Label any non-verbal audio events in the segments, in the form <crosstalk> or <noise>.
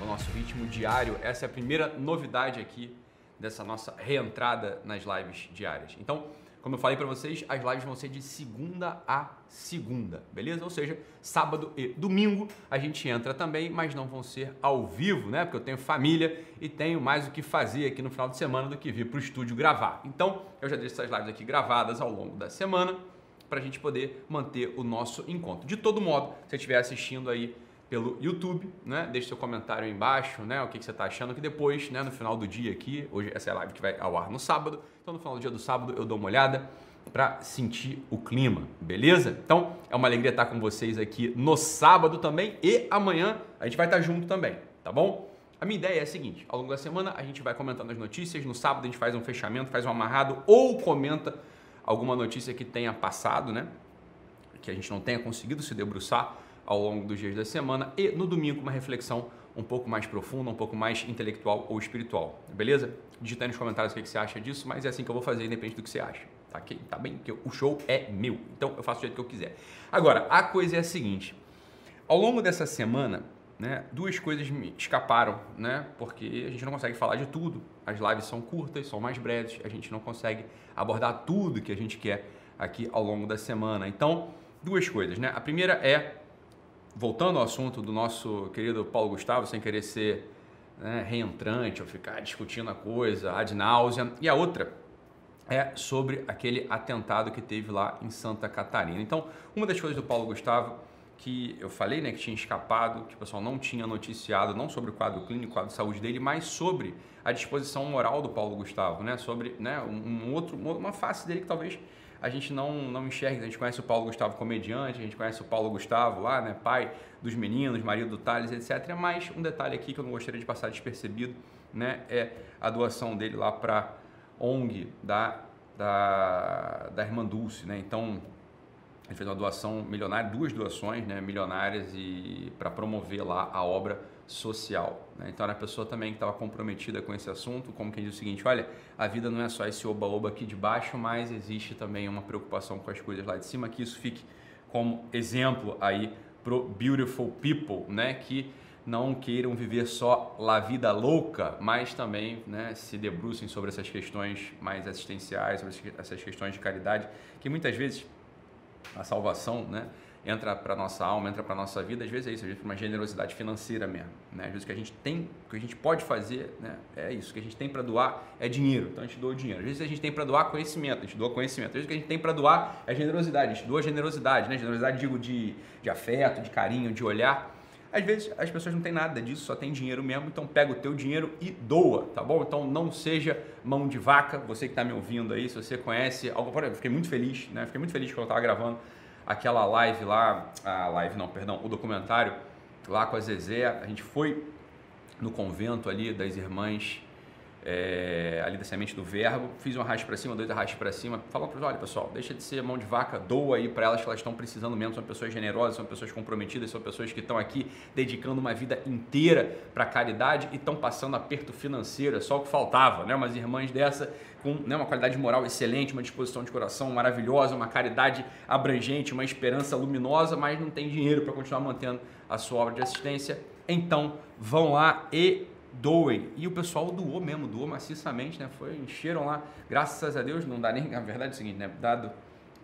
o nosso ritmo diário. Essa é a primeira novidade aqui dessa nossa reentrada nas lives diárias. Então, como eu falei para vocês, as lives vão ser de segunda a segunda, beleza? Ou seja, sábado e domingo a gente entra também, mas não vão ser ao vivo, né? Porque eu tenho família e tenho mais o que fazer aqui no final de semana do que vir para o estúdio gravar. Então, eu já deixo essas lives aqui gravadas ao longo da semana para a gente poder manter o nosso encontro. De todo modo, se você estiver assistindo aí pelo YouTube, né? Deixe seu comentário aí embaixo, né? O que, que você está achando, que depois, né, no final do dia aqui, hoje essa é a live que vai ao ar no sábado, então no final do dia do sábado eu dou uma olhada para sentir o clima, beleza? Então é uma alegria estar com vocês aqui no sábado também e amanhã a gente vai estar junto também, tá bom? A minha ideia é a seguinte: ao longo da semana a gente vai comentando as notícias, no sábado a gente faz um fechamento, faz um amarrado ou comenta alguma notícia que tenha passado, né? Que a gente não tenha conseguido se debruçar ao longo dos dias da semana e no domingo uma reflexão um pouco mais profunda, um pouco mais intelectual ou espiritual, beleza? Digita aí nos comentários o que você acha disso, mas é assim que eu vou fazer, independente do que você acha, tá, okay? tá bem? Porque o show é meu, então eu faço do jeito que eu quiser. Agora, a coisa é a seguinte, ao longo dessa semana, né, duas coisas me escaparam, né, porque a gente não consegue falar de tudo, as lives são curtas, são mais breves, a gente não consegue abordar tudo que a gente quer aqui ao longo da semana. Então, duas coisas, né? A primeira é voltando ao assunto do nosso querido Paulo Gustavo, sem querer ser né, reentrante ou ficar discutindo a coisa ad náusea. E a outra é sobre aquele atentado que teve lá em Santa Catarina. Então, uma das coisas do Paulo Gustavo que eu falei, né, que tinha escapado, que o pessoal não tinha noticiado, não sobre o quadro clínico, o quadro de saúde dele, mas sobre a disposição moral do Paulo Gustavo, né, sobre né, um, outro, uma face dele que talvez a gente não, não enxerga. A gente conhece o Paulo Gustavo comediante, a gente conhece o Paulo Gustavo lá, né, pai dos meninos, marido do Thales, etc. Mas um detalhe aqui que eu não gostaria de passar despercebido, né, é a doação dele lá para ONG da, da, da Irmã Dulce, né? Então, ele fez uma doação milionária, duas doações né, milionárias e para promover lá a obra social. Né? Então era a pessoa também que estava comprometida com esse assunto, como quem diz o seguinte, olha, a vida não é só esse oba-oba aqui de baixo, mas existe também uma preocupação com as coisas lá de cima, que isso fique como exemplo aí pro beautiful people, né, que não queiram viver só a vida louca, mas também né, se debrucem sobre essas questões mais assistenciais, sobre essas questões de caridade, que muitas vezes a salvação, né, entra para nossa alma, entra para nossa vida, às vezes é isso, às vezes é uma generosidade financeira mesmo, né? Às vezes o que a gente tem, o que a gente pode fazer, né, é isso, o que a gente tem para doar é dinheiro, então a gente doa o dinheiro. Às vezes a gente tem para doar conhecimento, a gente doa conhecimento. Às vezes o que a gente tem para doar é generosidade, a gente doa generosidade, né? Generosidade digo de, de afeto, de carinho, de olhar. Às vezes as pessoas não têm nada disso, só tem dinheiro mesmo, então pega o teu dinheiro e doa, tá bom? Então não seja mão de vaca, você que está me ouvindo aí, se você conhece algo, fiquei muito feliz, né? Fiquei muito feliz quando eu estava gravando aquela live lá, a live não, perdão, o documentário lá com a Zezé, a gente foi no convento ali das irmãs é, ali da semente do verbo, fiz um arraste para cima, dois arrastes para cima, falou para olha pessoal, deixa de ser mão de vaca, doa aí para elas que elas estão precisando mesmo, são pessoas generosas, são pessoas comprometidas, são pessoas que estão aqui dedicando uma vida inteira para caridade e estão passando aperto financeiro, é só o que faltava, né? Umas irmãs dessa com né, uma qualidade moral excelente, uma disposição de coração maravilhosa, uma caridade abrangente, uma esperança luminosa, mas não tem dinheiro para continuar mantendo a sua obra de assistência. Então, vão lá e doem. E o pessoal doou mesmo, doou maciçamente, né? Foi, encheram lá. Graças a Deus, não dá nem. <laughs> A verdade é o seguinte, né? Dado,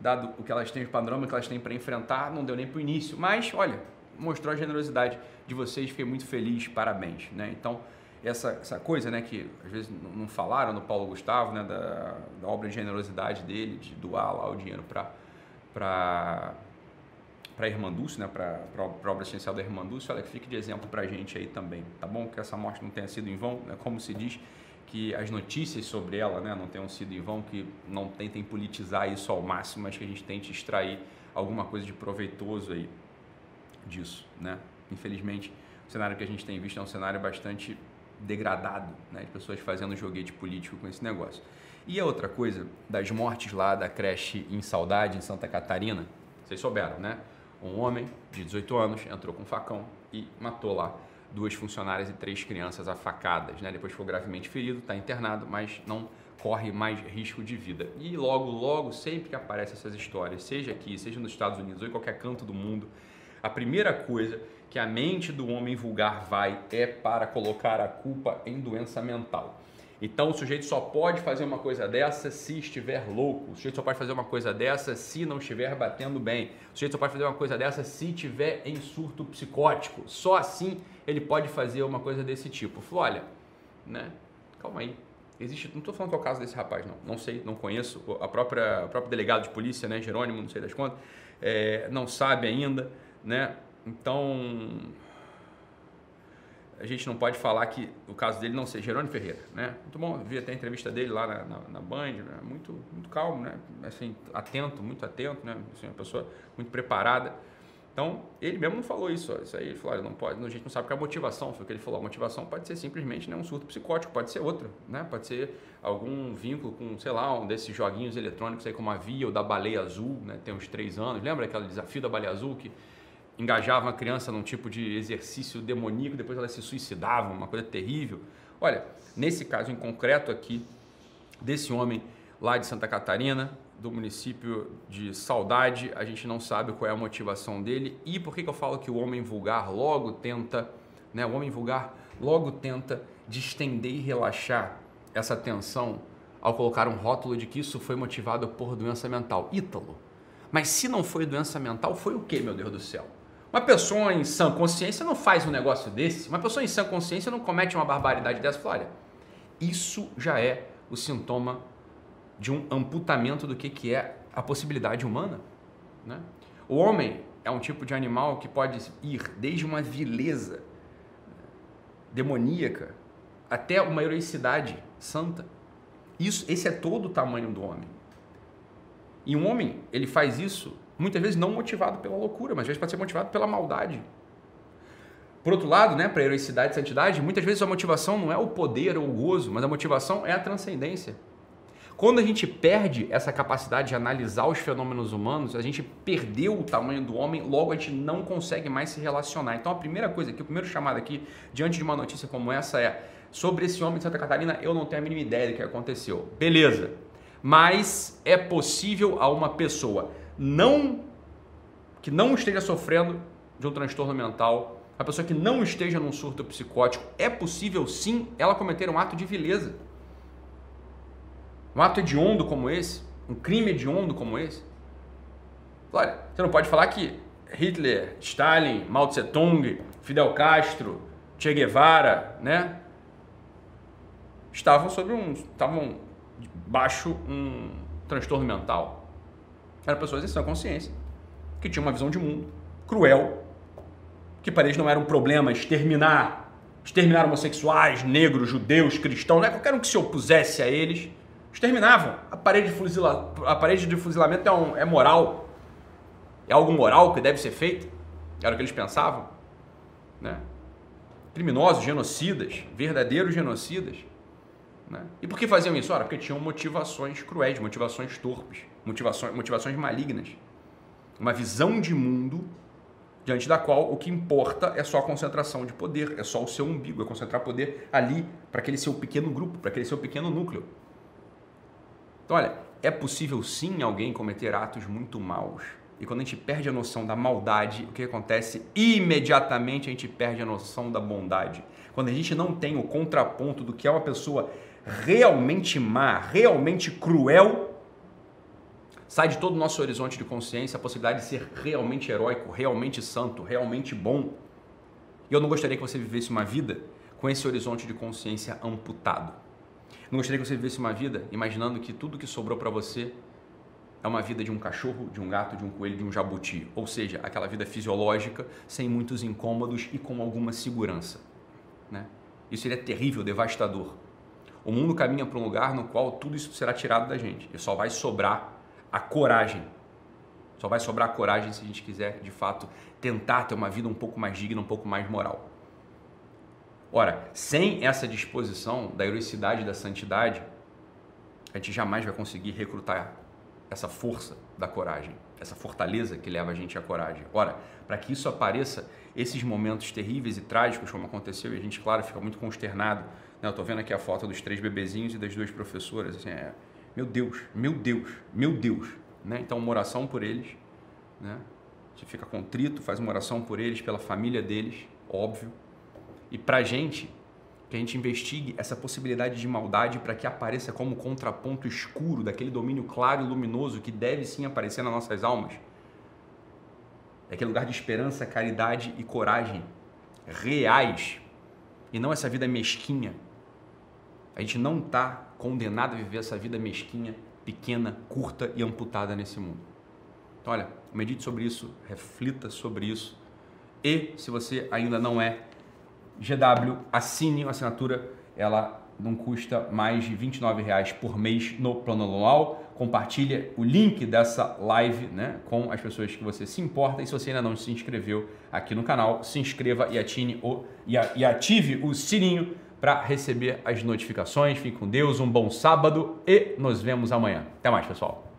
dado o que elas têm, o panorama que elas têm para enfrentar, não deu nem para o início. Mas, olha, mostrou a generosidade de vocês, fiquei muito feliz, parabéns, né? Então, essa, essa coisa, né, que às vezes não falaram no Paulo Gustavo, né, da, da obra de generosidade dele, de doar lá o dinheiro para para a Irmã Dulce, né, para a obra essencial da Irmã Dulce, olha, que fique de exemplo para a gente aí também, tá bom? Que essa morte não tenha sido em vão, né, como se diz, que as notícias sobre ela né, não tenham sido em vão, que não tentem politizar isso ao máximo, mas que a gente tente extrair alguma coisa de proveitoso aí disso, né? Infelizmente, o cenário que a gente tem visto é um cenário bastante degradado, né, de pessoas fazendo joguete político com esse negócio. E a outra coisa, das mortes lá da creche em Saudade, em Santa Catarina, vocês souberam, né? Um homem de 18 anos entrou com um facão e matou lá duas funcionárias e três crianças afacadas. Né? Depois ficou gravemente ferido, está internado, mas não corre mais risco de vida. E logo, logo, sempre que aparecem essas histórias, seja aqui, seja nos Estados Unidos ou em qualquer canto do mundo, a primeira coisa que a mente do homem vulgar vai é para colocar a culpa em doença mental. Então o sujeito só pode fazer uma coisa dessa se estiver louco. O sujeito só pode fazer uma coisa dessa se não estiver batendo bem. O sujeito só pode fazer uma coisa dessa se estiver em surto psicótico. Só assim ele pode fazer uma coisa desse tipo. Falou, olha, né? Calma aí. Existe, não estou falando que é o caso desse rapaz, não. Não sei, não conheço. A própria, o próprio delegado de polícia, né, Jerônimo, não sei das contas, é, não sabe ainda, né? Então, a gente não pode falar que o caso dele não seja Jerônimo Ferreira, né? Muito bom, vi até a entrevista dele lá na, na, na Band, né? muito, muito calmo, né? Assim, atento, muito atento, né? Assim, uma pessoa muito preparada. Então, ele mesmo não falou isso, ó. isso aí, ele falou, olha, não pode, a gente não sabe qual é a motivação, foi o que ele falou, a motivação pode ser simplesmente né, um surto psicótico, pode ser outra, né? Pode ser algum vínculo com, sei lá, um desses joguinhos eletrônicos aí como a Via ou da Baleia Azul, né? Tem uns três anos, lembra aquele desafio da Baleia Azul que engajava a criança num tipo de exercício demoníaco, depois ela se suicidava, uma coisa terrível. Olha, nesse caso em concreto aqui, desse homem lá de Santa Catarina, do município de Saudade, a gente não sabe qual é a motivação dele e por que, que eu falo que o homem vulgar logo tenta, né, o homem vulgar logo tenta distender e relaxar essa tensão ao colocar um rótulo de que isso foi motivado por doença mental. Ítalo. Mas se não foi doença mental, foi o que, meu Deus do céu? Uma pessoa em sã consciência não faz um negócio desse. Uma pessoa em sã consciência não comete uma barbaridade dessa. Olha, isso já é o sintoma de um amputamento do que, que é a possibilidade humana. Né? O homem é um tipo de animal que pode ir desde uma vileza demoníaca até uma heroicidade santa. Isso, esse é todo o tamanho do homem. E um homem, ele faz isso muitas vezes não motivado pela loucura, mas às vezes pode ser motivado pela maldade. Por outro lado, né, para heroicidade e santidade, muitas vezes a motivação não é o poder ou o gozo, mas a motivação é a transcendência. Quando a gente perde essa capacidade de analisar os fenômenos humanos, a gente perdeu o tamanho do homem, logo a gente não consegue mais se relacionar. Então a primeira coisa aqui, o primeiro chamado aqui, diante de uma notícia como essa é sobre esse homem de Santa Catarina, eu não tenho a mínima ideia do que aconteceu. Beleza. Mas é possível a uma pessoa não que não esteja sofrendo de um transtorno mental, a pessoa que não esteja num surto psicótico, é possível sim ela cometer um ato de vileza. Um ato hediondo como esse, um crime hediondo como esse. Olha, você não pode falar que Hitler, Stalin, Mao Tse Tung, Fidel Castro, Che Guevara, né? Estavam sobre um. estavam baixo um transtorno mental. Eram pessoas em sã consciência, que tinham uma visão de mundo cruel, que para eles não era um problema exterminar, exterminar homossexuais, negros, judeus, cristãos, né? qualquer um que se opusesse a eles, exterminavam. A parede de, fuzila, a parede de fuzilamento é, um, é moral, é algo moral que deve ser feito, era o que eles pensavam. Né? Criminosos, genocidas, verdadeiros genocidas. Né? E por que faziam isso? Ora, porque tinham motivações cruéis, motivações torpes, motivações, motivações malignas. Uma visão de mundo diante da qual o que importa é só a concentração de poder, é só o seu umbigo, é concentrar poder ali para aquele seu pequeno grupo, para aquele seu pequeno núcleo. Então, olha, é possível sim alguém cometer atos muito maus. E quando a gente perde a noção da maldade, o que acontece? Imediatamente a gente perde a noção da bondade. Quando a gente não tem o contraponto do que é uma pessoa realmente má, realmente cruel, sai de todo o nosso horizonte de consciência a possibilidade de ser realmente heróico, realmente santo, realmente bom. E eu não gostaria que você vivesse uma vida com esse horizonte de consciência amputado. Não gostaria que você vivesse uma vida imaginando que tudo que sobrou para você é uma vida de um cachorro, de um gato, de um coelho, de um jabuti. Ou seja, aquela vida fisiológica, sem muitos incômodos e com alguma segurança. Né? Isso seria terrível, devastador. O mundo caminha para um lugar no qual tudo isso será tirado da gente. E só vai sobrar a coragem. Só vai sobrar a coragem se a gente quiser, de fato, tentar ter uma vida um pouco mais digna, um pouco mais moral. Ora, sem essa disposição da heroicidade da santidade, a gente jamais vai conseguir recrutar essa força da coragem, essa fortaleza que leva a gente à coragem. Ora, para que isso apareça, esses momentos terríveis e trágicos, como aconteceu, e a gente, claro, fica muito consternado Eu tô vendo aqui a foto dos três bebezinhos e das duas professoras. Assim, é, meu Deus, meu Deus, meu Deus. Né? Então, uma oração por eles. Né? Gente fica contrito, faz uma oração por eles, pela família deles, óbvio. E pra gente, que a gente investigue essa possibilidade de maldade para que apareça como contraponto escuro daquele domínio claro e luminoso que deve sim aparecer nas nossas almas. É aquele lugar de esperança, caridade e coragem reais e não essa vida mesquinha. A gente não está condenado a viver essa vida mesquinha, pequena, curta e amputada nesse mundo. Então, olha, medite sobre isso, reflita sobre isso. E se você ainda não é GW, assine a assinatura, ela não custa mais de R$ reais por mês no plano anual. Compartilha o link dessa live né, com as pessoas que você se importa. E se você ainda não se inscreveu aqui no canal, se inscreva e, o, e, e ative o sininho para receber as notificações. Fique com Deus, um bom sábado e nos vemos amanhã. Até mais, pessoal.